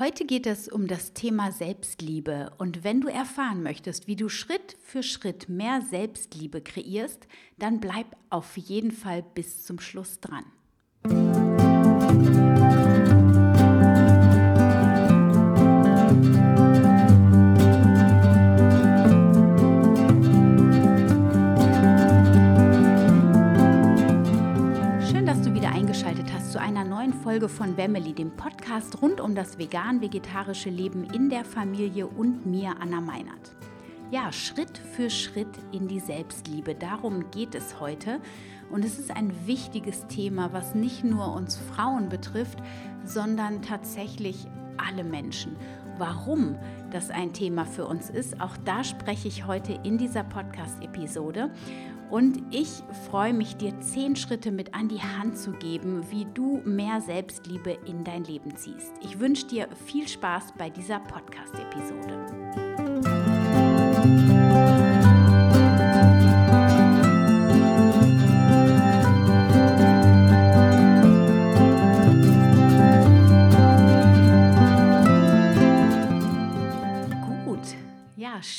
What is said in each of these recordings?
Heute geht es um das Thema Selbstliebe und wenn du erfahren möchtest, wie du Schritt für Schritt mehr Selbstliebe kreierst, dann bleib auf jeden Fall bis zum Schluss dran. Folge von Wemmeli, dem Podcast rund um das vegan-vegetarische Leben in der Familie und mir, Anna Meinert. Ja, Schritt für Schritt in die Selbstliebe, darum geht es heute. Und es ist ein wichtiges Thema, was nicht nur uns Frauen betrifft, sondern tatsächlich alle Menschen. Warum das ein Thema für uns ist, auch da spreche ich heute in dieser Podcast-Episode. Und ich freue mich, dir zehn Schritte mit an die Hand zu geben, wie du mehr Selbstliebe in dein Leben ziehst. Ich wünsche dir viel Spaß bei dieser Podcast-Episode.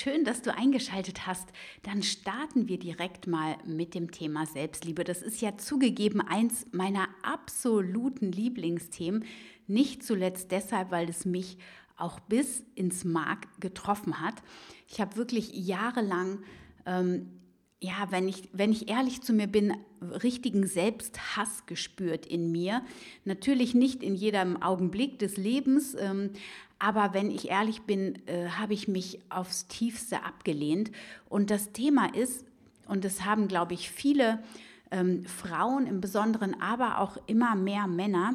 Schön, dass du eingeschaltet hast. Dann starten wir direkt mal mit dem Thema Selbstliebe. Das ist ja zugegeben eins meiner absoluten Lieblingsthemen. Nicht zuletzt deshalb, weil es mich auch bis ins Mark getroffen hat. Ich habe wirklich jahrelang ähm, ja, wenn ich, wenn ich ehrlich zu mir bin, richtigen Selbsthass gespürt in mir. Natürlich nicht in jedem Augenblick des Lebens, ähm, aber wenn ich ehrlich bin, äh, habe ich mich aufs tiefste abgelehnt. Und das Thema ist, und das haben, glaube ich, viele ähm, Frauen im Besonderen, aber auch immer mehr Männer,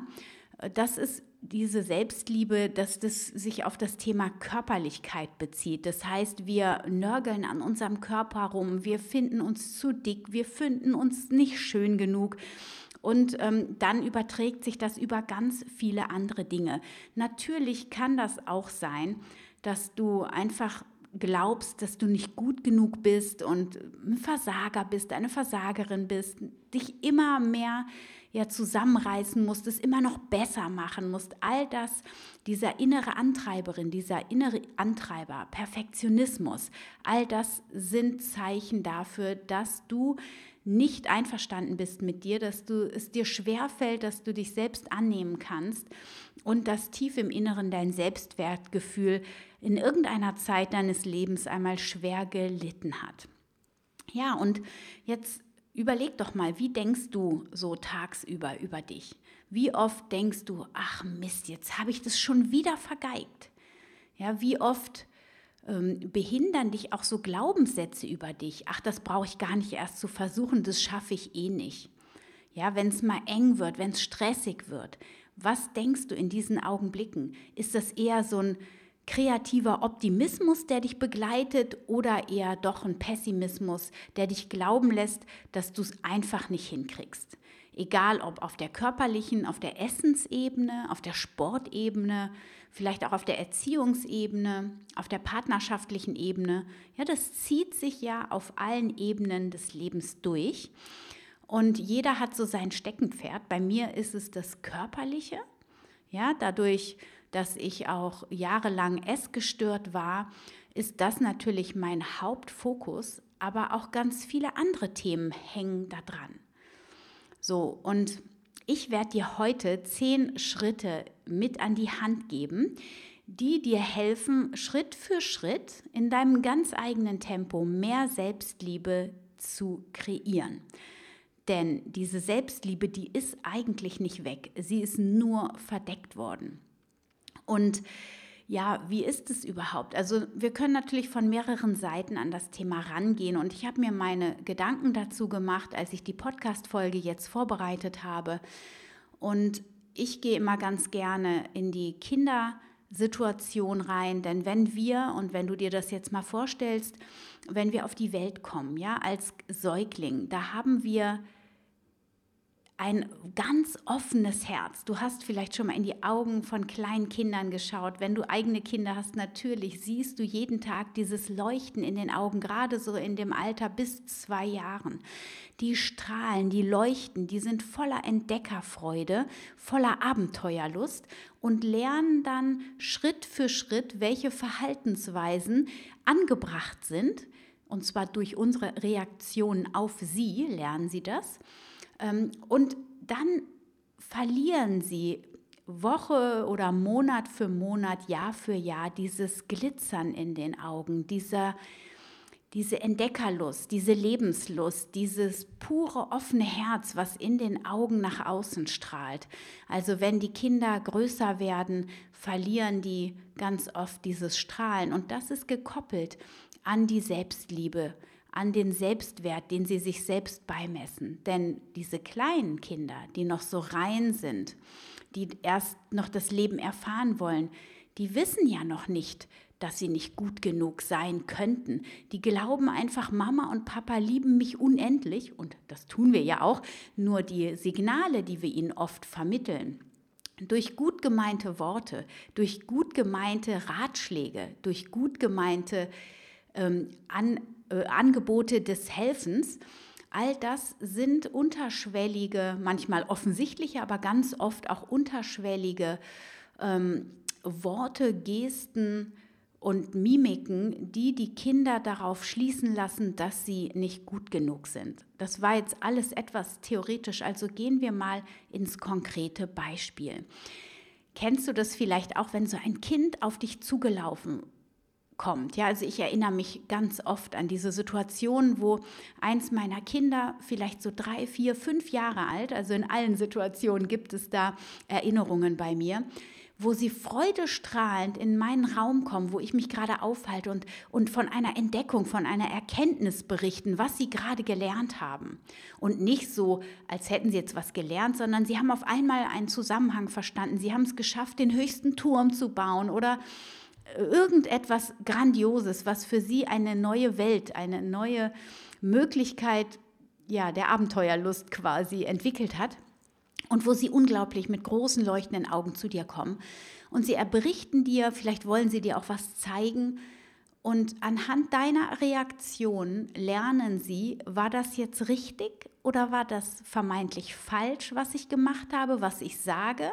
äh, das ist diese Selbstliebe, dass das sich auf das Thema Körperlichkeit bezieht. Das heißt, wir nörgeln an unserem Körper rum, wir finden uns zu dick, wir finden uns nicht schön genug. Und ähm, dann überträgt sich das über ganz viele andere Dinge. Natürlich kann das auch sein, dass du einfach glaubst, dass du nicht gut genug bist und ein Versager bist, eine Versagerin bist, dich immer mehr ja zusammenreißen musst, es immer noch besser machen musst. All das, dieser innere Antreiberin, dieser innere Antreiber, Perfektionismus, all das sind Zeichen dafür, dass du nicht einverstanden bist mit dir, dass du es dir schwerfällt, dass du dich selbst annehmen kannst und dass tief im Inneren dein Selbstwertgefühl in irgendeiner Zeit deines Lebens einmal schwer gelitten hat. Ja, und jetzt Überleg doch mal, wie denkst du so tagsüber über dich? Wie oft denkst du, ach Mist, jetzt habe ich das schon wieder vergeigt? Ja, wie oft ähm, behindern dich auch so Glaubenssätze über dich? Ach, das brauche ich gar nicht erst zu versuchen, das schaffe ich eh nicht. Ja, wenn es mal eng wird, wenn es stressig wird, was denkst du in diesen Augenblicken? Ist das eher so ein kreativer Optimismus, der dich begleitet oder eher doch ein Pessimismus, der dich glauben lässt, dass du es einfach nicht hinkriegst. Egal ob auf der körperlichen, auf der Essensebene, auf der Sportebene, vielleicht auch auf der Erziehungsebene, auf der partnerschaftlichen Ebene. Ja, das zieht sich ja auf allen Ebenen des Lebens durch. Und jeder hat so sein Steckenpferd. Bei mir ist es das Körperliche. Ja, dadurch dass ich auch jahrelang essgestört war, ist das natürlich mein Hauptfokus, aber auch ganz viele andere Themen hängen da dran. So, und ich werde dir heute zehn Schritte mit an die Hand geben, die dir helfen, Schritt für Schritt in deinem ganz eigenen Tempo mehr Selbstliebe zu kreieren. Denn diese Selbstliebe, die ist eigentlich nicht weg, sie ist nur verdeckt worden. Und ja, wie ist es überhaupt? Also wir können natürlich von mehreren Seiten an das Thema rangehen und ich habe mir meine Gedanken dazu gemacht, als ich die Podcast-Folge jetzt vorbereitet habe. Und ich gehe immer ganz gerne in die Kindersituation rein, denn wenn wir, und wenn du dir das jetzt mal vorstellst, wenn wir auf die Welt kommen, ja, als Säugling, da haben wir ein ganz offenes Herz. Du hast vielleicht schon mal in die Augen von kleinen Kindern geschaut. Wenn du eigene Kinder hast, natürlich siehst du jeden Tag dieses Leuchten in den Augen, gerade so in dem Alter bis zwei Jahren. Die strahlen, die leuchten, die sind voller Entdeckerfreude, voller Abenteuerlust und lernen dann Schritt für Schritt, welche Verhaltensweisen angebracht sind. Und zwar durch unsere Reaktionen auf sie lernen sie das und dann verlieren sie Woche oder Monat für Monat, Jahr für Jahr dieses Glitzern in den Augen, dieser, diese Entdeckerlust, diese Lebenslust, dieses pure offene Herz, was in den Augen nach außen strahlt. Also wenn die Kinder größer werden, verlieren die ganz oft dieses Strahlen und das ist gekoppelt an die Selbstliebe, an den Selbstwert, den sie sich selbst beimessen. Denn diese kleinen Kinder, die noch so rein sind, die erst noch das Leben erfahren wollen, die wissen ja noch nicht, dass sie nicht gut genug sein könnten. Die glauben einfach, Mama und Papa lieben mich unendlich, und das tun wir ja auch, nur die Signale, die wir ihnen oft vermitteln, durch gut gemeinte Worte, durch gut gemeinte Ratschläge, durch gut gemeinte ähm, An äh, Angebote des Helfens. All das sind unterschwellige, manchmal offensichtliche, aber ganz oft auch unterschwellige ähm, Worte, Gesten und Mimiken, die die Kinder darauf schließen lassen, dass sie nicht gut genug sind. Das war jetzt alles etwas theoretisch, also gehen wir mal ins konkrete Beispiel. Kennst du das vielleicht auch, wenn so ein Kind auf dich zugelaufen kommt. Ja, also ich erinnere mich ganz oft an diese Situation, wo eins meiner Kinder, vielleicht so drei, vier, fünf Jahre alt, also in allen Situationen gibt es da Erinnerungen bei mir, wo sie freudestrahlend in meinen Raum kommen, wo ich mich gerade aufhalte und, und von einer Entdeckung, von einer Erkenntnis berichten, was sie gerade gelernt haben. Und nicht so, als hätten sie jetzt was gelernt, sondern sie haben auf einmal einen Zusammenhang verstanden. Sie haben es geschafft, den höchsten Turm zu bauen oder irgendetwas Grandioses, was für sie eine neue Welt, eine neue Möglichkeit ja, der Abenteuerlust quasi entwickelt hat und wo sie unglaublich mit großen leuchtenden Augen zu dir kommen. Und sie berichten dir, vielleicht wollen sie dir auch was zeigen. Und anhand deiner Reaktion lernen sie, war das jetzt richtig oder war das vermeintlich falsch, was ich gemacht habe, was ich sage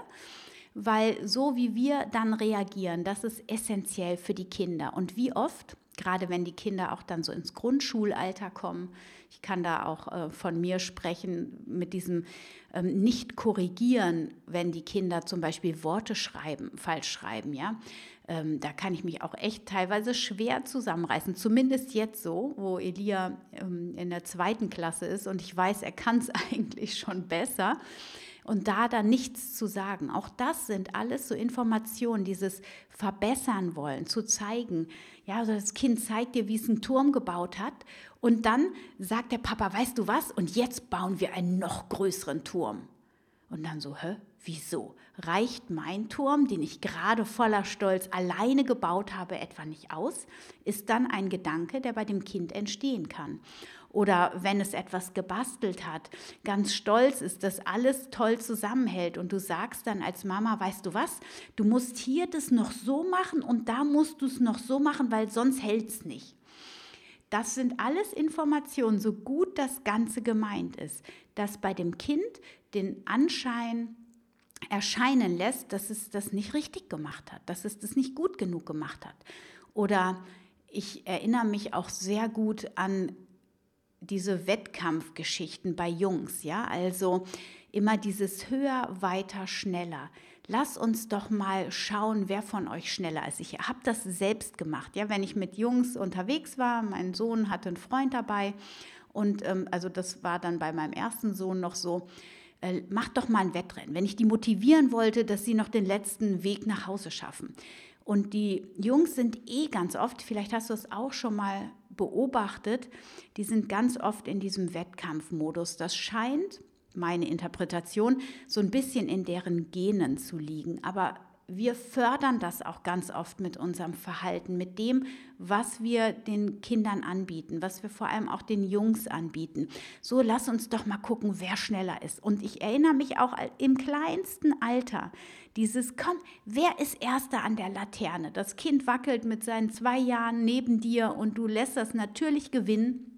weil so wie wir dann reagieren, das ist essentiell für die Kinder. Und wie oft, gerade wenn die Kinder auch dann so ins Grundschulalter kommen, ich kann da auch äh, von mir sprechen mit diesem ähm, nicht korrigieren, wenn die Kinder zum Beispiel Worte schreiben, falsch schreiben, ja. Ähm, da kann ich mich auch echt teilweise schwer zusammenreißen. Zumindest jetzt so, wo Elia ähm, in der zweiten Klasse ist und ich weiß, er kann es eigentlich schon besser und da dann nichts zu sagen. Auch das sind alles so Informationen, dieses verbessern wollen, zu zeigen. Ja, also das Kind zeigt dir, wie es einen Turm gebaut hat und dann sagt der Papa, weißt du was? Und jetzt bauen wir einen noch größeren Turm. Und dann so, hä? Wieso? Reicht mein Turm, den ich gerade voller Stolz alleine gebaut habe, etwa nicht aus? Ist dann ein Gedanke, der bei dem Kind entstehen kann oder wenn es etwas gebastelt hat, ganz stolz ist, dass alles toll zusammenhält und du sagst dann als Mama, weißt du was, du musst hier das noch so machen und da musst du es noch so machen, weil sonst hält es nicht. Das sind alles Informationen, so gut das Ganze gemeint ist, dass bei dem Kind den Anschein erscheinen lässt, dass es das nicht richtig gemacht hat, dass es das nicht gut genug gemacht hat. Oder ich erinnere mich auch sehr gut an diese Wettkampfgeschichten bei Jungs, ja, also immer dieses höher, weiter, schneller. Lass uns doch mal schauen, wer von euch schneller ist. Ich habe das selbst gemacht, ja, wenn ich mit Jungs unterwegs war, mein Sohn hatte einen Freund dabei und ähm, also das war dann bei meinem ersten Sohn noch so. Äh, mach doch mal ein Wettrennen. Wenn ich die motivieren wollte, dass sie noch den letzten Weg nach Hause schaffen. Und die Jungs sind eh ganz oft, vielleicht hast du es auch schon mal beobachtet, die sind ganz oft in diesem Wettkampfmodus. Das scheint, meine Interpretation, so ein bisschen in deren Genen zu liegen. Aber wir fördern das auch ganz oft mit unserem Verhalten, mit dem, was wir den Kindern anbieten, was wir vor allem auch den Jungs anbieten. So, lass uns doch mal gucken, wer schneller ist. Und ich erinnere mich auch im kleinsten Alter, dieses, komm, wer ist erster an der Laterne? Das Kind wackelt mit seinen zwei Jahren neben dir und du lässt das natürlich gewinnen.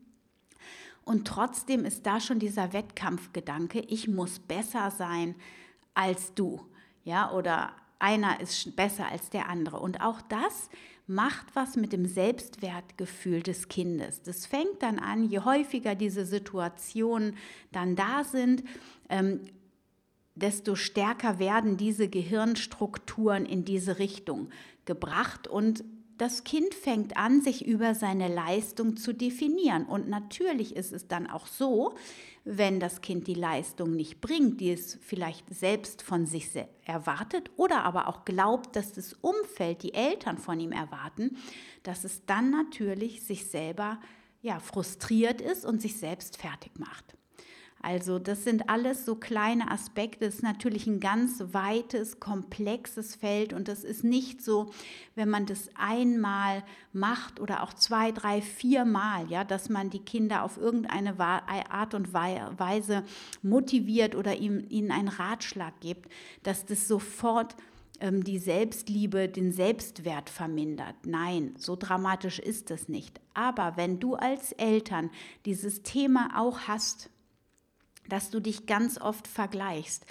Und trotzdem ist da schon dieser Wettkampfgedanke, ich muss besser sein als du. Ja, oder einer ist besser als der andere. Und auch das macht was mit dem Selbstwertgefühl des Kindes. Das fängt dann an, je häufiger diese Situationen dann da sind, ähm, desto stärker werden diese Gehirnstrukturen in diese Richtung gebracht und das Kind fängt an, sich über seine Leistung zu definieren. Und natürlich ist es dann auch so, wenn das Kind die Leistung nicht bringt, die es vielleicht selbst von sich erwartet oder aber auch glaubt, dass das Umfeld, die Eltern von ihm erwarten, dass es dann natürlich sich selber ja, frustriert ist und sich selbst fertig macht. Also das sind alles so kleine Aspekte. Es ist natürlich ein ganz weites, komplexes Feld und das ist nicht so, wenn man das einmal macht oder auch zwei, drei, vier Mal, ja, dass man die Kinder auf irgendeine Art und Weise motiviert oder ihnen einen Ratschlag gibt, dass das sofort ähm, die Selbstliebe, den Selbstwert vermindert. Nein, so dramatisch ist es nicht. Aber wenn du als Eltern dieses Thema auch hast, dass du dich ganz oft vergleichst.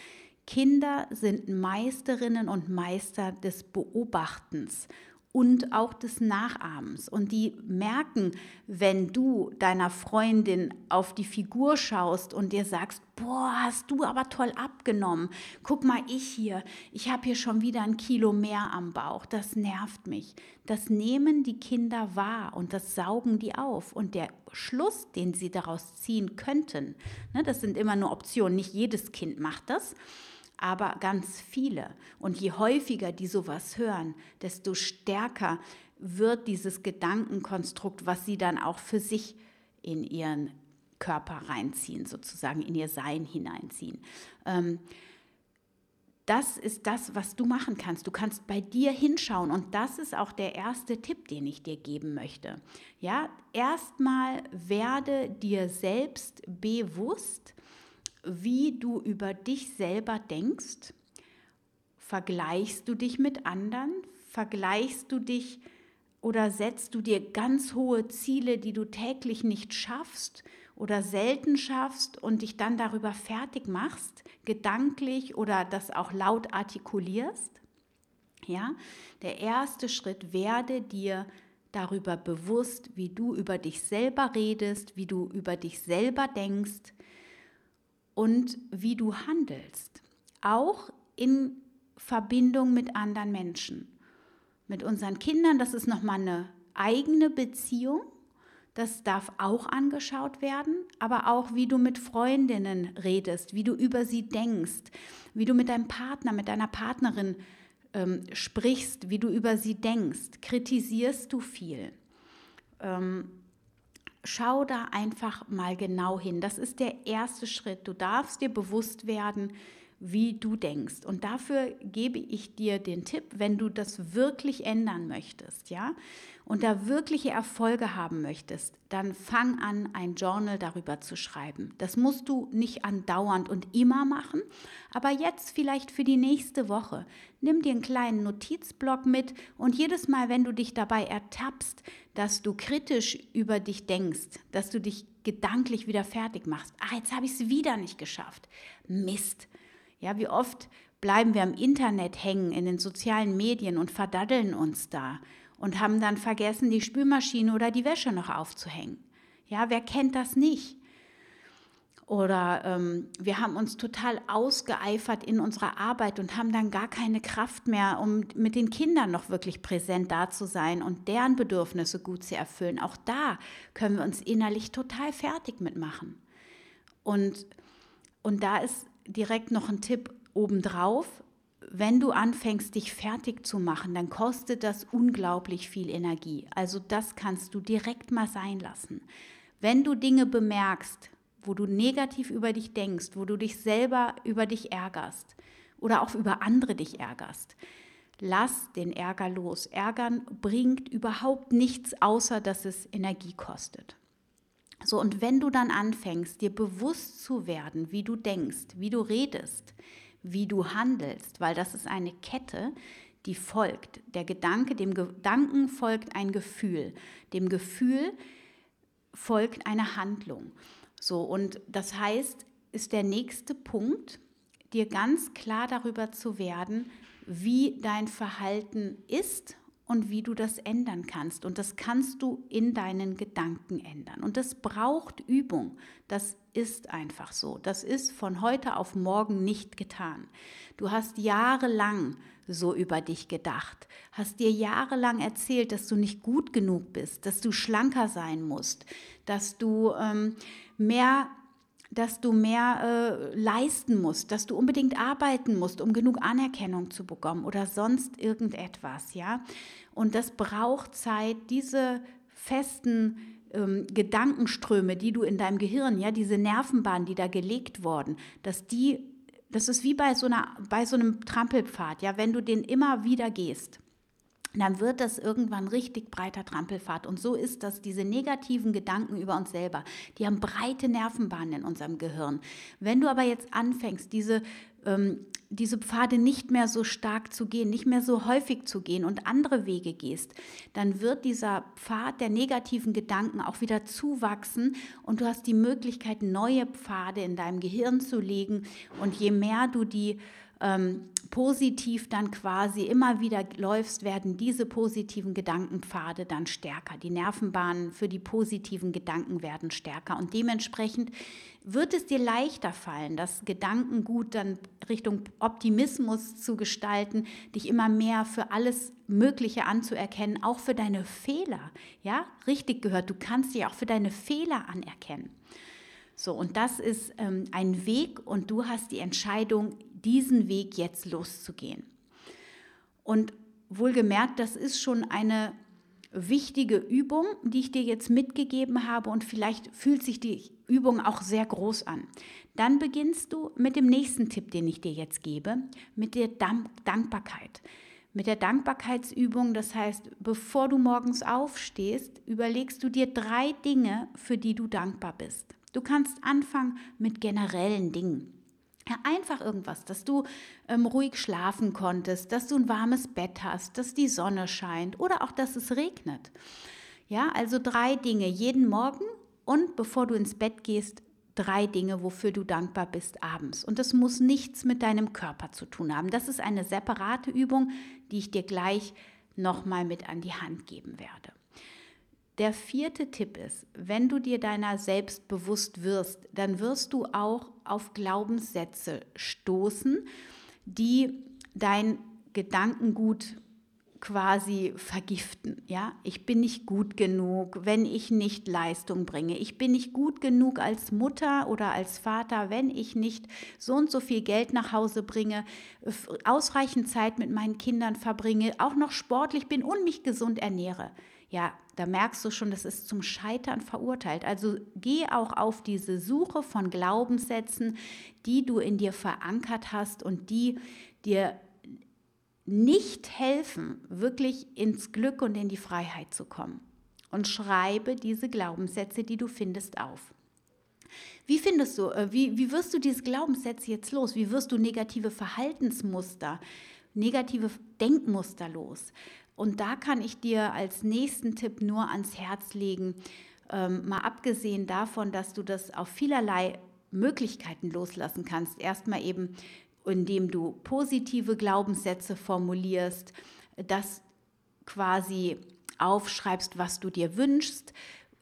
Kinder sind Meisterinnen und Meister des Beobachtens und auch des Nachahmens. Und die merken, wenn du deiner Freundin auf die Figur schaust und dir sagst, boah, hast du aber toll abgenommen. Guck mal, ich hier, ich habe hier schon wieder ein Kilo mehr am Bauch. Das nervt mich. Das nehmen die Kinder wahr und das saugen die auf. Und der Schluss, den sie daraus ziehen könnten, ne, das sind immer nur Optionen, nicht jedes Kind macht das aber ganz viele. Und je häufiger die sowas hören, desto stärker wird dieses Gedankenkonstrukt, was sie dann auch für sich in ihren Körper reinziehen, sozusagen in ihr Sein hineinziehen. Ähm, das ist das, was du machen kannst. Du kannst bei dir hinschauen und das ist auch der erste Tipp, den ich dir geben möchte. Ja, erstmal werde dir selbst bewusst, wie du über dich selber denkst? Vergleichst du dich mit anderen? Vergleichst du dich oder setzt du dir ganz hohe Ziele, die du täglich nicht schaffst oder selten schaffst und dich dann darüber fertig machst, gedanklich oder das auch laut artikulierst? Ja, der erste Schritt werde dir darüber bewusst, wie du über dich selber redest, wie du über dich selber denkst, und wie du handelst, auch in Verbindung mit anderen Menschen. Mit unseren Kindern, das ist nochmal eine eigene Beziehung, das darf auch angeschaut werden, aber auch wie du mit Freundinnen redest, wie du über sie denkst, wie du mit deinem Partner, mit deiner Partnerin ähm, sprichst, wie du über sie denkst. Kritisierst du viel? Ähm, schau da einfach mal genau hin. Das ist der erste Schritt. Du darfst dir bewusst werden, wie du denkst. Und dafür gebe ich dir den Tipp, wenn du das wirklich ändern möchtest, ja, und da wirkliche Erfolge haben möchtest, dann fang an, ein Journal darüber zu schreiben. Das musst du nicht andauernd und immer machen, aber jetzt vielleicht für die nächste Woche. Nimm dir einen kleinen Notizblock mit und jedes Mal, wenn du dich dabei ertappst, dass du kritisch über dich denkst, dass du dich gedanklich wieder fertig machst. Ah, jetzt habe ich es wieder nicht geschafft. Mist ja, wie oft bleiben wir im Internet hängen, in den sozialen Medien und verdaddeln uns da und haben dann vergessen, die Spülmaschine oder die Wäsche noch aufzuhängen. Ja, wer kennt das nicht? Oder ähm, wir haben uns total ausgeeifert in unserer Arbeit und haben dann gar keine Kraft mehr, um mit den Kindern noch wirklich präsent da zu sein und deren Bedürfnisse gut zu erfüllen. Auch da können wir uns innerlich total fertig mitmachen. Und, und da ist direkt noch ein Tipp obendrauf. Wenn du anfängst, dich fertig zu machen, dann kostet das unglaublich viel Energie. Also das kannst du direkt mal sein lassen. Wenn du Dinge bemerkst, wo du negativ über dich denkst, wo du dich selber über dich ärgerst oder auch über andere dich ärgerst, lass den Ärger los. Ärgern bringt überhaupt nichts, außer dass es Energie kostet. So, und wenn du dann anfängst, dir bewusst zu werden, wie du denkst, wie du redest, wie du handelst, weil das ist eine Kette, die folgt. Der Gedanke, dem Gedanken folgt ein Gefühl, dem Gefühl folgt eine Handlung. So, und das heißt, ist der nächste Punkt, dir ganz klar darüber zu werden, wie dein Verhalten ist und wie du das ändern kannst. Und das kannst du in deinen Gedanken ändern. Und das braucht Übung. Das ist einfach so. Das ist von heute auf morgen nicht getan. Du hast jahrelang so über dich gedacht, hast dir jahrelang erzählt, dass du nicht gut genug bist, dass du schlanker sein musst, dass du ähm, mehr dass du mehr äh, leisten musst, dass du unbedingt arbeiten musst, um genug Anerkennung zu bekommen oder sonst irgendetwas, ja. Und das braucht Zeit, diese festen ähm, Gedankenströme, die du in deinem Gehirn, ja, diese Nervenbahnen, die da gelegt wurden, dass die, das ist wie bei so einer, bei so einem Trampelpfad, ja, wenn du den immer wieder gehst dann wird das irgendwann richtig breiter Trampelfahrt. Und so ist das, diese negativen Gedanken über uns selber, die haben breite Nervenbahnen in unserem Gehirn. Wenn du aber jetzt anfängst, diese, ähm, diese Pfade nicht mehr so stark zu gehen, nicht mehr so häufig zu gehen und andere Wege gehst, dann wird dieser Pfad der negativen Gedanken auch wieder zuwachsen und du hast die Möglichkeit, neue Pfade in deinem Gehirn zu legen. Und je mehr du die ähm, positiv dann quasi immer wieder läufst, werden diese positiven Gedankenpfade dann stärker. Die Nervenbahnen für die positiven Gedanken werden stärker und dementsprechend wird es dir leichter fallen, das Gedankengut dann Richtung Optimismus zu gestalten, dich immer mehr für alles Mögliche anzuerkennen, auch für deine Fehler. Ja, richtig gehört, du kannst dich auch für deine Fehler anerkennen. So, und das ist ähm, ein Weg und du hast die Entscheidung, diesen Weg jetzt loszugehen. Und wohlgemerkt, das ist schon eine wichtige Übung, die ich dir jetzt mitgegeben habe und vielleicht fühlt sich die Übung auch sehr groß an. Dann beginnst du mit dem nächsten Tipp, den ich dir jetzt gebe, mit der Dankbarkeit. Mit der Dankbarkeitsübung, das heißt, bevor du morgens aufstehst, überlegst du dir drei Dinge, für die du dankbar bist. Du kannst anfangen mit generellen Dingen. Ja, einfach irgendwas, dass du ähm, ruhig schlafen konntest, dass du ein warmes Bett hast, dass die Sonne scheint oder auch, dass es regnet. Ja, also drei Dinge jeden Morgen und bevor du ins Bett gehst, drei Dinge, wofür du dankbar bist abends. Und das muss nichts mit deinem Körper zu tun haben. Das ist eine separate Übung, die ich dir gleich nochmal mit an die Hand geben werde. Der vierte Tipp ist, wenn du dir deiner selbst bewusst wirst, dann wirst du auch auf Glaubenssätze stoßen, die dein Gedankengut quasi vergiften. Ja, ich bin nicht gut genug, wenn ich nicht Leistung bringe. Ich bin nicht gut genug als Mutter oder als Vater, wenn ich nicht so und so viel Geld nach Hause bringe, ausreichend Zeit mit meinen Kindern verbringe, auch noch sportlich bin und mich gesund ernähre ja, da merkst du schon, das ist zum Scheitern verurteilt. Also geh auch auf diese Suche von Glaubenssätzen, die du in dir verankert hast und die dir nicht helfen, wirklich ins Glück und in die Freiheit zu kommen. Und schreibe diese Glaubenssätze, die du findest, auf. Wie findest du, äh, wie, wie wirst du diese Glaubenssätze jetzt los? Wie wirst du negative Verhaltensmuster, negative Denkmuster los? Und da kann ich dir als nächsten Tipp nur ans Herz legen, ähm, mal abgesehen davon, dass du das auf vielerlei Möglichkeiten loslassen kannst. Erstmal eben, indem du positive Glaubenssätze formulierst, das quasi aufschreibst, was du dir wünschst,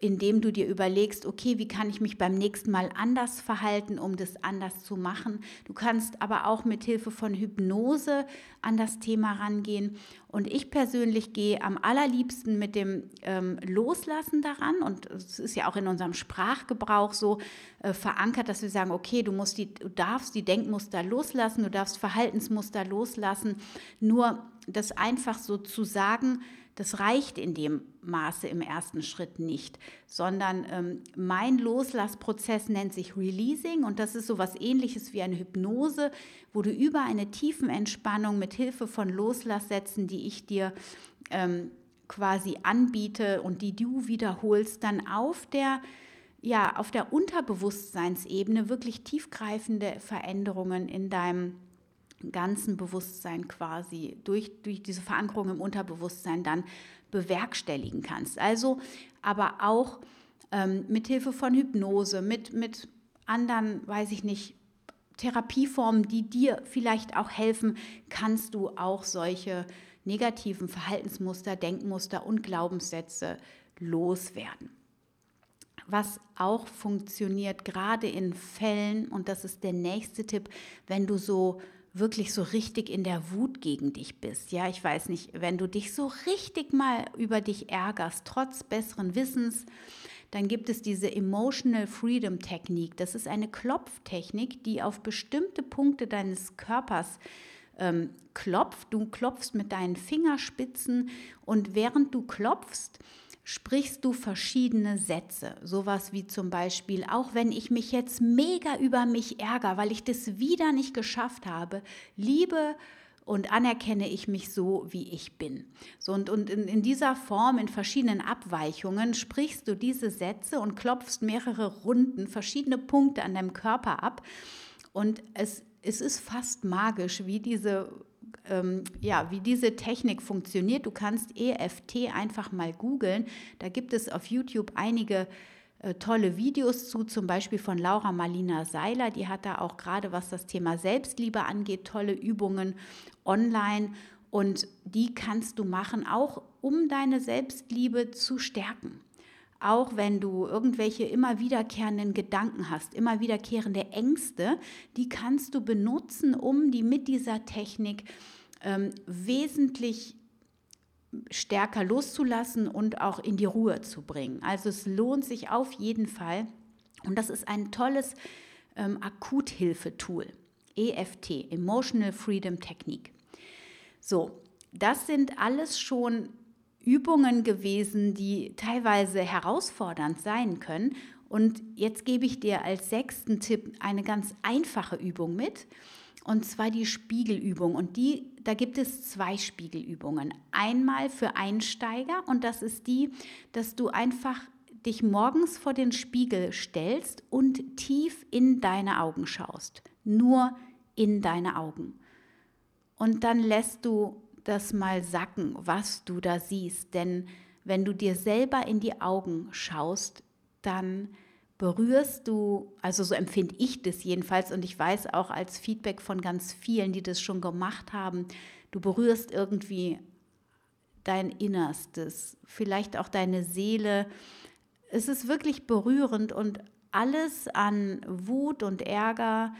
indem du dir überlegst, okay, wie kann ich mich beim nächsten Mal anders verhalten, um das anders zu machen. Du kannst aber auch mit Hilfe von Hypnose an das Thema rangehen. Und ich persönlich gehe am allerliebsten mit dem ähm, Loslassen daran. Und es ist ja auch in unserem Sprachgebrauch so äh, verankert, dass wir sagen, okay, du, musst die, du darfst die Denkmuster loslassen, du darfst Verhaltensmuster loslassen. Nur das einfach so zu sagen, das reicht in dem Maße im ersten Schritt nicht, sondern ähm, mein Loslassprozess nennt sich Releasing und das ist so was ähnliches wie eine Hypnose, wo du über eine tiefen Entspannung mit Hilfe von Loslasssätzen, die ich dir ähm, quasi anbiete und die du wiederholst, dann auf der ja, auf der Unterbewusstseinsebene wirklich tiefgreifende Veränderungen in deinem ganzen Bewusstsein quasi durch, durch diese Verankerung im Unterbewusstsein dann bewerkstelligen kannst. Also aber auch ähm, mit Hilfe von Hypnose, mit, mit anderen, weiß ich nicht, Therapieformen, die dir vielleicht auch helfen, kannst du auch solche negativen Verhaltensmuster, Denkmuster und Glaubenssätze loswerden. Was auch funktioniert, gerade in Fällen, und das ist der nächste Tipp, wenn du so wirklich so richtig in der Wut gegen dich bist. Ja, ich weiß nicht, wenn du dich so richtig mal über dich ärgerst, trotz besseren Wissens, dann gibt es diese Emotional Freedom Technik. Das ist eine Klopftechnik, die auf bestimmte Punkte deines Körpers ähm, klopft. Du klopfst mit deinen Fingerspitzen und während du klopfst, sprichst du verschiedene Sätze. Sowas wie zum Beispiel, auch wenn ich mich jetzt mega über mich ärgere, weil ich das wieder nicht geschafft habe, liebe und anerkenne ich mich so, wie ich bin. So, und und in, in dieser Form, in verschiedenen Abweichungen, sprichst du diese Sätze und klopfst mehrere Runden, verschiedene Punkte an deinem Körper ab. Und es, es ist fast magisch, wie diese ähm, ja, wie diese Technik funktioniert. Du kannst EFT einfach mal googeln. Da gibt es auf YouTube einige äh, tolle Videos zu, zum Beispiel von Laura Marlina Seiler. Die hat da auch gerade, was das Thema Selbstliebe angeht, tolle Übungen online. Und die kannst du machen, auch um deine Selbstliebe zu stärken auch wenn du irgendwelche immer wiederkehrenden Gedanken hast, immer wiederkehrende Ängste, die kannst du benutzen, um die mit dieser Technik ähm, wesentlich stärker loszulassen und auch in die Ruhe zu bringen. Also es lohnt sich auf jeden Fall und das ist ein tolles ähm, Akuthilfetool, EFT, Emotional Freedom Technique. So, das sind alles schon Übungen gewesen, die teilweise herausfordernd sein können. Und jetzt gebe ich dir als sechsten Tipp eine ganz einfache Übung mit, und zwar die Spiegelübung. Und die, da gibt es zwei Spiegelübungen. Einmal für Einsteiger und das ist die, dass du einfach dich morgens vor den Spiegel stellst und tief in deine Augen schaust. Nur in deine Augen. Und dann lässt du das mal sacken, was du da siehst. Denn wenn du dir selber in die Augen schaust, dann berührst du, also so empfinde ich das jedenfalls und ich weiß auch als Feedback von ganz vielen, die das schon gemacht haben, du berührst irgendwie dein Innerstes, vielleicht auch deine Seele. Es ist wirklich berührend und alles an Wut und Ärger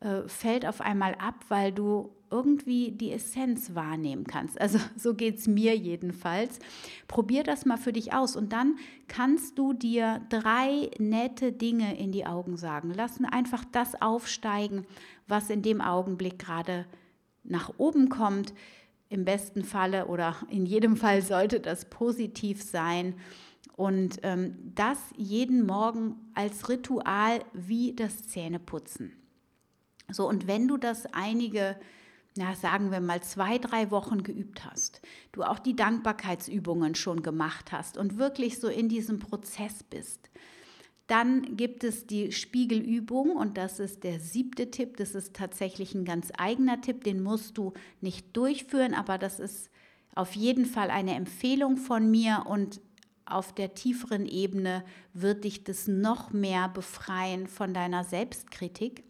äh, fällt auf einmal ab, weil du irgendwie die Essenz wahrnehmen kannst. Also so geht es mir jedenfalls. Probier das mal für dich aus und dann kannst du dir drei nette Dinge in die Augen sagen. Lass einfach das aufsteigen, was in dem Augenblick gerade nach oben kommt. Im besten Falle oder in jedem Fall sollte das positiv sein. Und ähm, das jeden Morgen als Ritual wie das Zähneputzen. So, und wenn du das einige na, sagen wir mal, zwei, drei Wochen geübt hast, du auch die Dankbarkeitsübungen schon gemacht hast und wirklich so in diesem Prozess bist, dann gibt es die Spiegelübung und das ist der siebte Tipp. Das ist tatsächlich ein ganz eigener Tipp, den musst du nicht durchführen, aber das ist auf jeden Fall eine Empfehlung von mir und auf der tieferen Ebene wird dich das noch mehr befreien von deiner Selbstkritik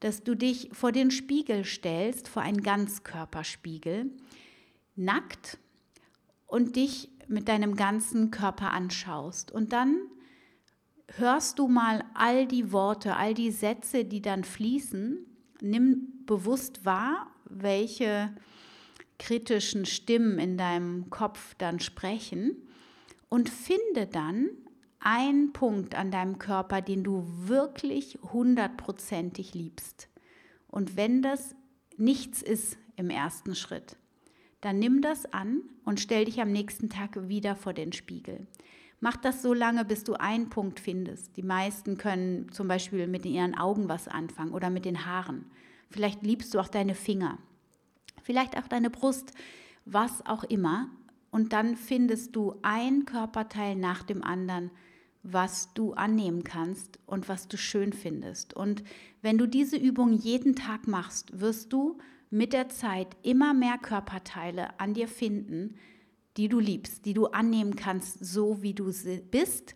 dass du dich vor den Spiegel stellst, vor einen Ganzkörperspiegel, nackt und dich mit deinem ganzen Körper anschaust. Und dann hörst du mal all die Worte, all die Sätze, die dann fließen. Nimm bewusst wahr, welche kritischen Stimmen in deinem Kopf dann sprechen und finde dann ein Punkt an deinem Körper, den du wirklich hundertprozentig liebst. Und wenn das nichts ist im ersten Schritt, dann nimm das an und stell dich am nächsten Tag wieder vor den Spiegel. Mach das so lange, bis du einen Punkt findest. Die meisten können zum Beispiel mit ihren Augen was anfangen oder mit den Haaren. Vielleicht liebst du auch deine Finger, vielleicht auch deine Brust, was auch immer. Und dann findest du ein Körperteil nach dem anderen, was du annehmen kannst und was du schön findest. Und wenn du diese Übung jeden Tag machst, wirst du mit der Zeit immer mehr Körperteile an dir finden, die du liebst, die du annehmen kannst, so wie du bist.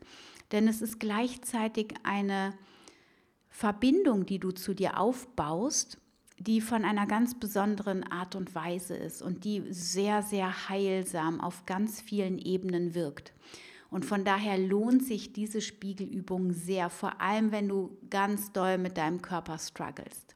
Denn es ist gleichzeitig eine Verbindung, die du zu dir aufbaust, die von einer ganz besonderen Art und Weise ist und die sehr, sehr heilsam auf ganz vielen Ebenen wirkt. Und von daher lohnt sich diese Spiegelübung sehr, vor allem wenn du ganz doll mit deinem Körper strugglest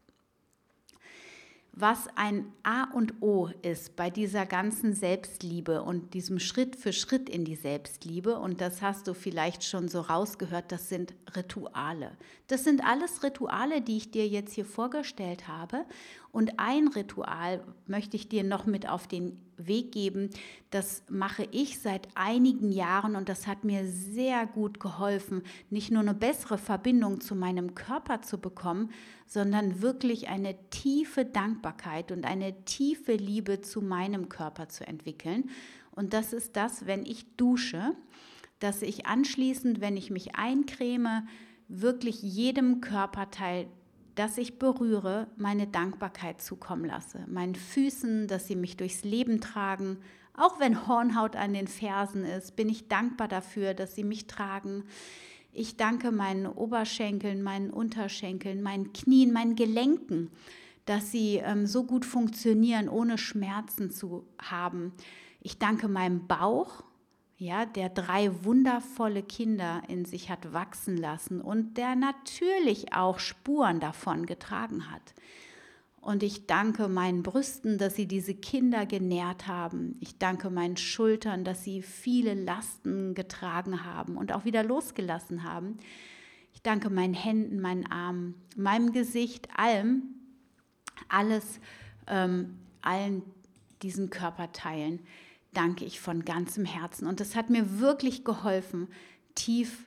was ein A und O ist bei dieser ganzen Selbstliebe und diesem Schritt für Schritt in die Selbstliebe, und das hast du vielleicht schon so rausgehört, das sind Rituale. Das sind alles Rituale, die ich dir jetzt hier vorgestellt habe. Und ein Ritual möchte ich dir noch mit auf den Weg geben. Das mache ich seit einigen Jahren und das hat mir sehr gut geholfen, nicht nur eine bessere Verbindung zu meinem Körper zu bekommen, sondern wirklich eine tiefe Dankbarkeit und eine tiefe Liebe zu meinem Körper zu entwickeln. Und das ist das, wenn ich dusche, dass ich anschließend, wenn ich mich eincreme, wirklich jedem Körperteil das ich berühre, meine Dankbarkeit zukommen lasse. Meinen Füßen, dass sie mich durchs Leben tragen. Auch wenn Hornhaut an den Fersen ist, bin ich dankbar dafür, dass sie mich tragen. Ich danke meinen Oberschenkeln, meinen Unterschenkeln, meinen Knien, meinen Gelenken, dass sie ähm, so gut funktionieren, ohne Schmerzen zu haben. Ich danke meinem Bauch, ja, der drei wundervolle Kinder in sich hat wachsen lassen und der natürlich auch Spuren davon getragen hat. Und ich danke meinen Brüsten, dass sie diese Kinder genährt haben. Ich danke meinen Schultern, dass sie viele Lasten getragen haben und auch wieder losgelassen haben. Ich danke meinen Händen, meinen Armen, meinem Gesicht, allem, alles, ähm, allen diesen Körperteilen danke ich von ganzem Herzen. Und das hat mir wirklich geholfen, tief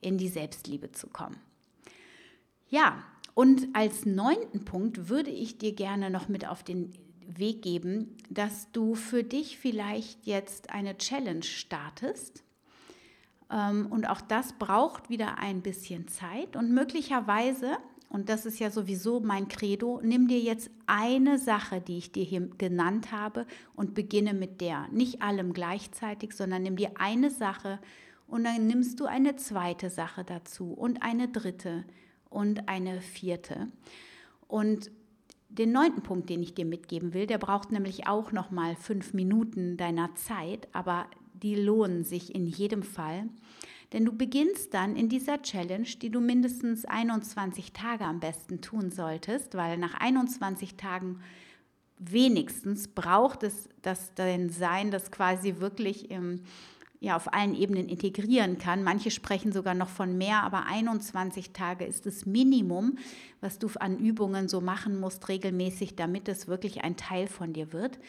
in die Selbstliebe zu kommen. Ja, und als neunten Punkt würde ich dir gerne noch mit auf den Weg geben, dass du für dich vielleicht jetzt eine Challenge startest. Ähm, und auch das braucht wieder ein bisschen Zeit und möglicherweise und das ist ja sowieso mein Credo, nimm dir jetzt eine Sache, die ich dir hier genannt habe und beginne mit der. Nicht allem gleichzeitig, sondern nimm dir eine Sache und dann nimmst du eine zweite Sache dazu und eine dritte und eine vierte. Und den neunten Punkt, den ich dir mitgeben will, der braucht nämlich auch noch mal fünf Minuten deiner Zeit, aber die lohnen sich in jedem Fall. Denn du beginnst dann in dieser Challenge, die du mindestens 21 Tage am besten tun solltest, weil nach 21 Tagen wenigstens braucht es das dein Sein, das quasi wirklich im, ja, auf allen Ebenen integrieren kann. Manche sprechen sogar noch von mehr, aber 21 Tage ist das Minimum, was du an Übungen so machen musst regelmäßig, damit es wirklich ein Teil von dir wird.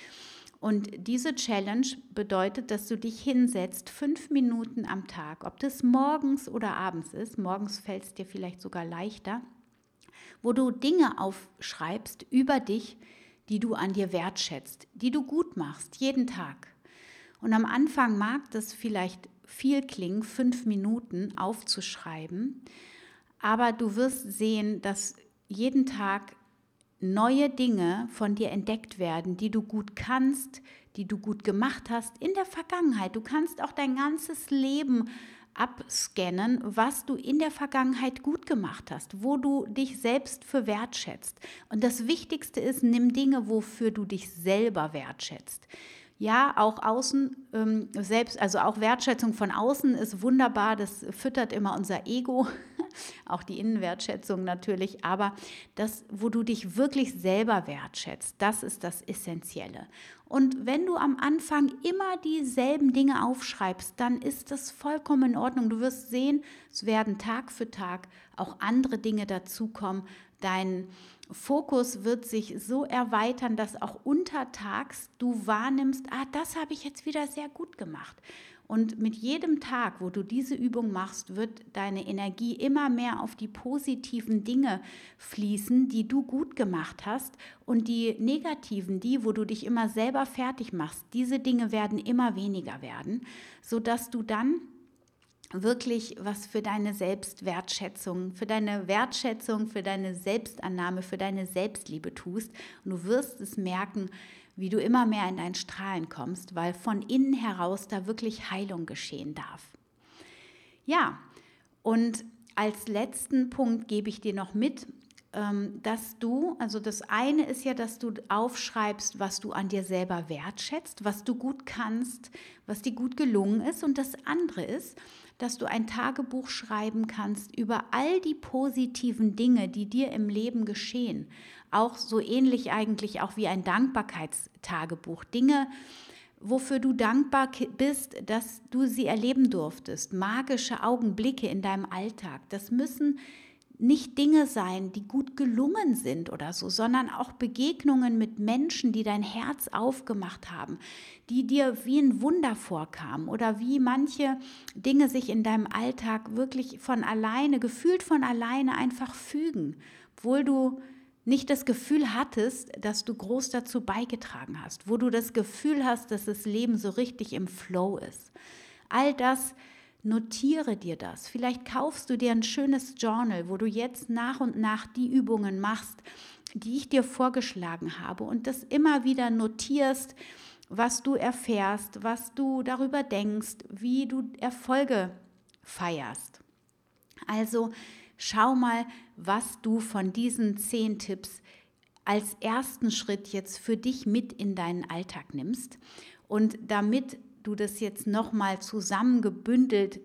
Und diese Challenge bedeutet, dass du dich hinsetzt, fünf Minuten am Tag, ob das morgens oder abends ist, morgens fällt es dir vielleicht sogar leichter, wo du Dinge aufschreibst über dich, die du an dir wertschätzt, die du gut machst, jeden Tag. Und am Anfang mag das vielleicht viel klingen, fünf Minuten aufzuschreiben, aber du wirst sehen, dass jeden Tag neue Dinge von dir entdeckt werden, die du gut kannst, die du gut gemacht hast in der Vergangenheit. Du kannst auch dein ganzes Leben abscannen, was du in der Vergangenheit gut gemacht hast, wo du dich selbst für wertschätzt. Und das Wichtigste ist, nimm Dinge, wofür du dich selber wertschätzt. Ja, auch außen ähm, selbst, also auch Wertschätzung von außen ist wunderbar, das füttert immer unser Ego, auch die Innenwertschätzung natürlich, aber das, wo du dich wirklich selber wertschätzt, das ist das Essentielle. Und wenn du am Anfang immer dieselben Dinge aufschreibst, dann ist das vollkommen in Ordnung. Du wirst sehen, es werden Tag für Tag auch andere Dinge dazukommen. Dein Fokus wird sich so erweitern, dass auch untertags du wahrnimmst, ah, das habe ich jetzt wieder sehr gut gemacht. Und mit jedem Tag, wo du diese Übung machst, wird deine Energie immer mehr auf die positiven Dinge fließen, die du gut gemacht hast. Und die negativen, die, wo du dich immer selber fertig machst, diese Dinge werden immer weniger werden, sodass du dann wirklich was für deine Selbstwertschätzung, für deine Wertschätzung, für deine Selbstannahme, für deine Selbstliebe tust. Und du wirst es merken, wie du immer mehr in dein Strahlen kommst, weil von innen heraus da wirklich Heilung geschehen darf. Ja, und als letzten Punkt gebe ich dir noch mit, ähm, dass du, also das eine ist ja, dass du aufschreibst, was du an dir selber wertschätzt, was du gut kannst, was dir gut gelungen ist. Und das andere ist, dass du ein Tagebuch schreiben kannst über all die positiven Dinge, die dir im Leben geschehen auch so ähnlich eigentlich auch wie ein Dankbarkeitstagebuch. Dinge, wofür du dankbar bist, dass du sie erleben durftest. Magische Augenblicke in deinem Alltag. Das müssen nicht Dinge sein, die gut gelungen sind oder so, sondern auch Begegnungen mit Menschen, die dein Herz aufgemacht haben, die dir wie ein Wunder vorkamen oder wie manche Dinge sich in deinem Alltag wirklich von alleine, gefühlt von alleine einfach fügen, obwohl du nicht das Gefühl hattest, dass du groß dazu beigetragen hast, wo du das Gefühl hast, dass das Leben so richtig im Flow ist. All das, notiere dir das. Vielleicht kaufst du dir ein schönes Journal, wo du jetzt nach und nach die Übungen machst, die ich dir vorgeschlagen habe und das immer wieder notierst, was du erfährst, was du darüber denkst, wie du Erfolge feierst. Also Schau mal, was du von diesen zehn Tipps als ersten Schritt jetzt für dich mit in deinen Alltag nimmst. Und damit du das jetzt nochmal zusammengebündelt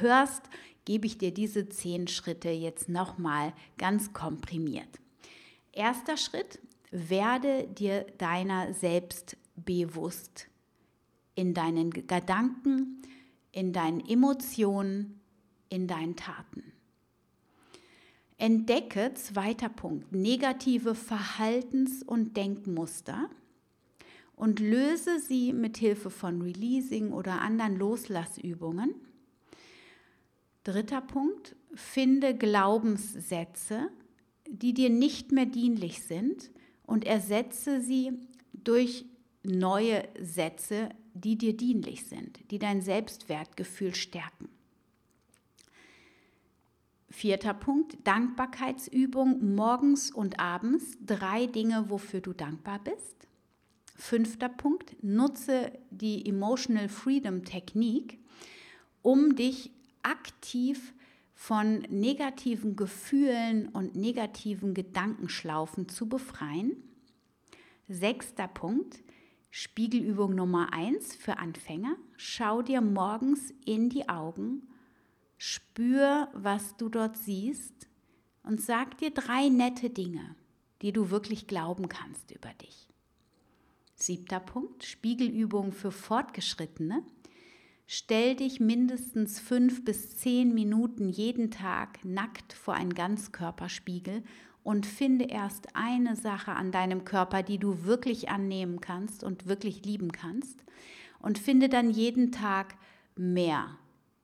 hörst, gebe ich dir diese zehn Schritte jetzt nochmal ganz komprimiert. Erster Schritt, werde dir deiner selbst bewusst in deinen Gedanken, in deinen Emotionen, in deinen Taten. Entdecke, zweiter Punkt, negative Verhaltens- und Denkmuster und löse sie mit Hilfe von Releasing oder anderen Loslassübungen. Dritter Punkt, finde Glaubenssätze, die dir nicht mehr dienlich sind und ersetze sie durch neue Sätze, die dir dienlich sind, die dein Selbstwertgefühl stärken. Vierter Punkt, Dankbarkeitsübung morgens und abends. Drei Dinge, wofür du dankbar bist. Fünfter Punkt, nutze die Emotional Freedom Technik, um dich aktiv von negativen Gefühlen und negativen Gedankenschlaufen zu befreien. Sechster Punkt, Spiegelübung Nummer eins für Anfänger. Schau dir morgens in die Augen Spür, was du dort siehst und sag dir drei nette Dinge, die du wirklich glauben kannst über dich. Siebter Punkt, Spiegelübung für Fortgeschrittene. Stell dich mindestens fünf bis zehn Minuten jeden Tag nackt vor einen Ganzkörperspiegel und finde erst eine Sache an deinem Körper, die du wirklich annehmen kannst und wirklich lieben kannst. Und finde dann jeden Tag mehr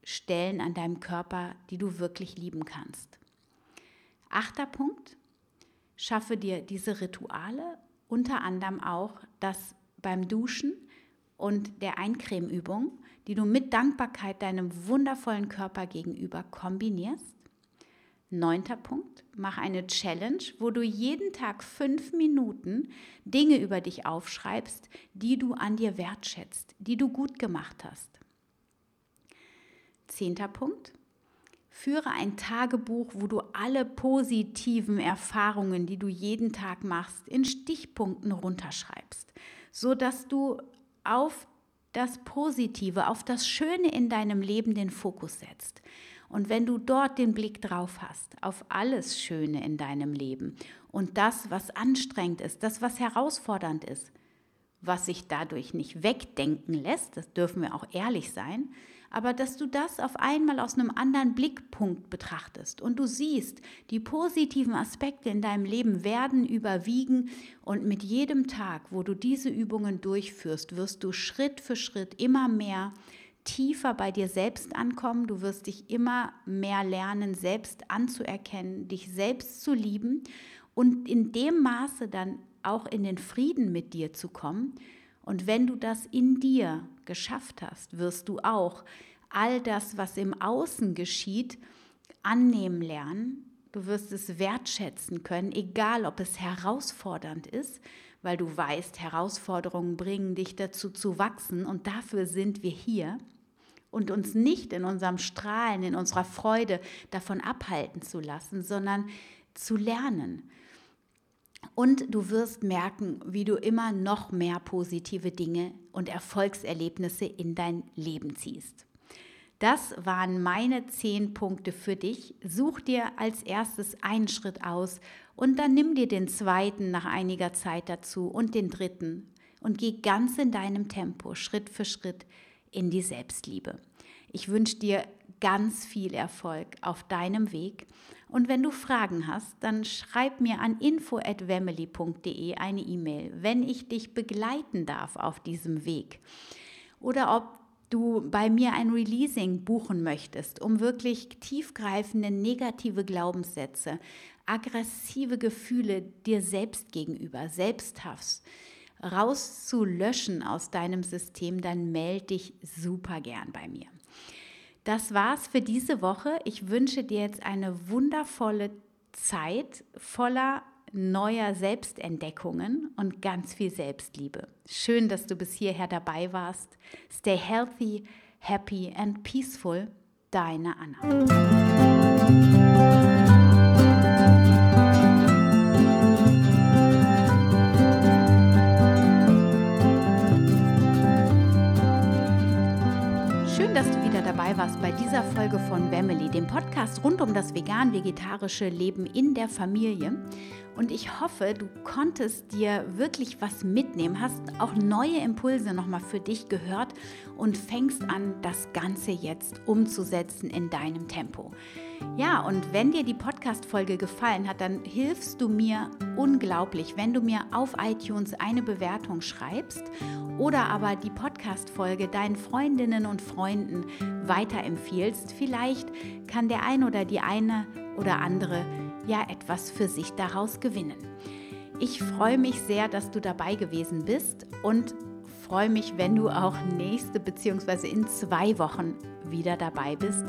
Stellen an deinem Körper, die du wirklich lieben kannst. Achter Punkt, schaffe dir diese Rituale, unter anderem auch das beim Duschen und der Eincremeübung, die du mit Dankbarkeit deinem wundervollen Körper gegenüber kombinierst. Neunter Punkt, mach eine Challenge, wo du jeden Tag fünf Minuten Dinge über dich aufschreibst, die du an dir wertschätzt, die du gut gemacht hast. Zehnter Punkt. Führe ein Tagebuch, wo du alle positiven Erfahrungen, die du jeden Tag machst, in Stichpunkten runterschreibst, so dass du auf das Positive, auf das Schöne in deinem Leben den Fokus setzt. Und wenn du dort den Blick drauf hast, auf alles Schöne in deinem Leben und das, was anstrengend ist, das, was herausfordernd ist, was sich dadurch nicht wegdenken lässt, das dürfen wir auch ehrlich sein, aber dass du das auf einmal aus einem anderen Blickpunkt betrachtest und du siehst, die positiven Aspekte in deinem Leben werden überwiegen und mit jedem Tag, wo du diese Übungen durchführst, wirst du Schritt für Schritt immer mehr tiefer bei dir selbst ankommen, du wirst dich immer mehr lernen, selbst anzuerkennen, dich selbst zu lieben und in dem Maße dann auch in den Frieden mit dir zu kommen. Und wenn du das in dir geschafft hast, wirst du auch all das, was im Außen geschieht, annehmen lernen. Du wirst es wertschätzen können, egal ob es herausfordernd ist, weil du weißt, Herausforderungen bringen dich dazu zu wachsen und dafür sind wir hier und uns nicht in unserem Strahlen, in unserer Freude davon abhalten zu lassen, sondern zu lernen. Und du wirst merken, wie du immer noch mehr positive Dinge und Erfolgserlebnisse in dein Leben ziehst. Das waren meine zehn Punkte für dich. Such dir als erstes einen Schritt aus und dann nimm dir den zweiten nach einiger Zeit dazu und den dritten und geh ganz in deinem Tempo, Schritt für Schritt in die Selbstliebe. Ich wünsche dir ganz viel Erfolg auf deinem Weg. Und wenn du Fragen hast, dann schreib mir an info@wemily.de eine E-Mail, wenn ich dich begleiten darf auf diesem Weg. Oder ob du bei mir ein Releasing buchen möchtest, um wirklich tiefgreifende negative Glaubenssätze, aggressive Gefühle dir selbst gegenüber, Selbsthass rauszulöschen aus deinem System, dann melde dich super gern bei mir. Das war's für diese Woche. Ich wünsche dir jetzt eine wundervolle Zeit voller neuer Selbstentdeckungen und ganz viel Selbstliebe. Schön, dass du bis hierher dabei warst. Stay healthy, happy and peaceful. Deine Anna. Dabei warst bei dieser Folge von Family, dem Podcast rund um das vegan-vegetarische Leben in der Familie. Und ich hoffe, du konntest dir wirklich was mitnehmen, hast auch neue Impulse nochmal für dich gehört und fängst an, das Ganze jetzt umzusetzen in deinem Tempo. Ja, und wenn dir die Podcast-Folge gefallen hat, dann hilfst du mir unglaublich, wenn du mir auf iTunes eine Bewertung schreibst oder aber die Podcast-Folge deinen Freundinnen und Freunden weiterempfiehlst. Vielleicht kann der ein oder die eine oder andere ja etwas für sich daraus gewinnen. Ich freue mich sehr, dass du dabei gewesen bist und freue mich, wenn du auch nächste bzw. in zwei Wochen wieder dabei bist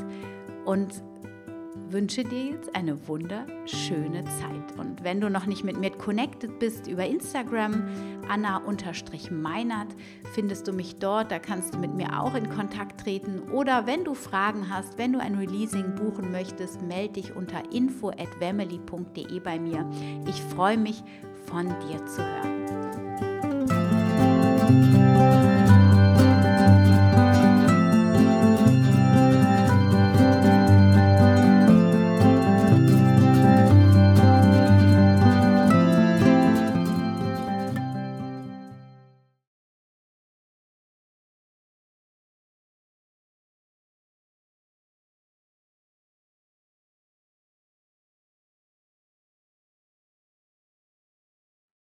und wünsche dir jetzt eine wunderschöne Zeit. Und wenn du noch nicht mit mir connected bist über Instagram, Anna-Meinert, findest du mich dort. Da kannst du mit mir auch in Kontakt treten. Oder wenn du Fragen hast, wenn du ein Releasing buchen möchtest, melde dich unter info at bei mir. Ich freue mich, von dir zu hören.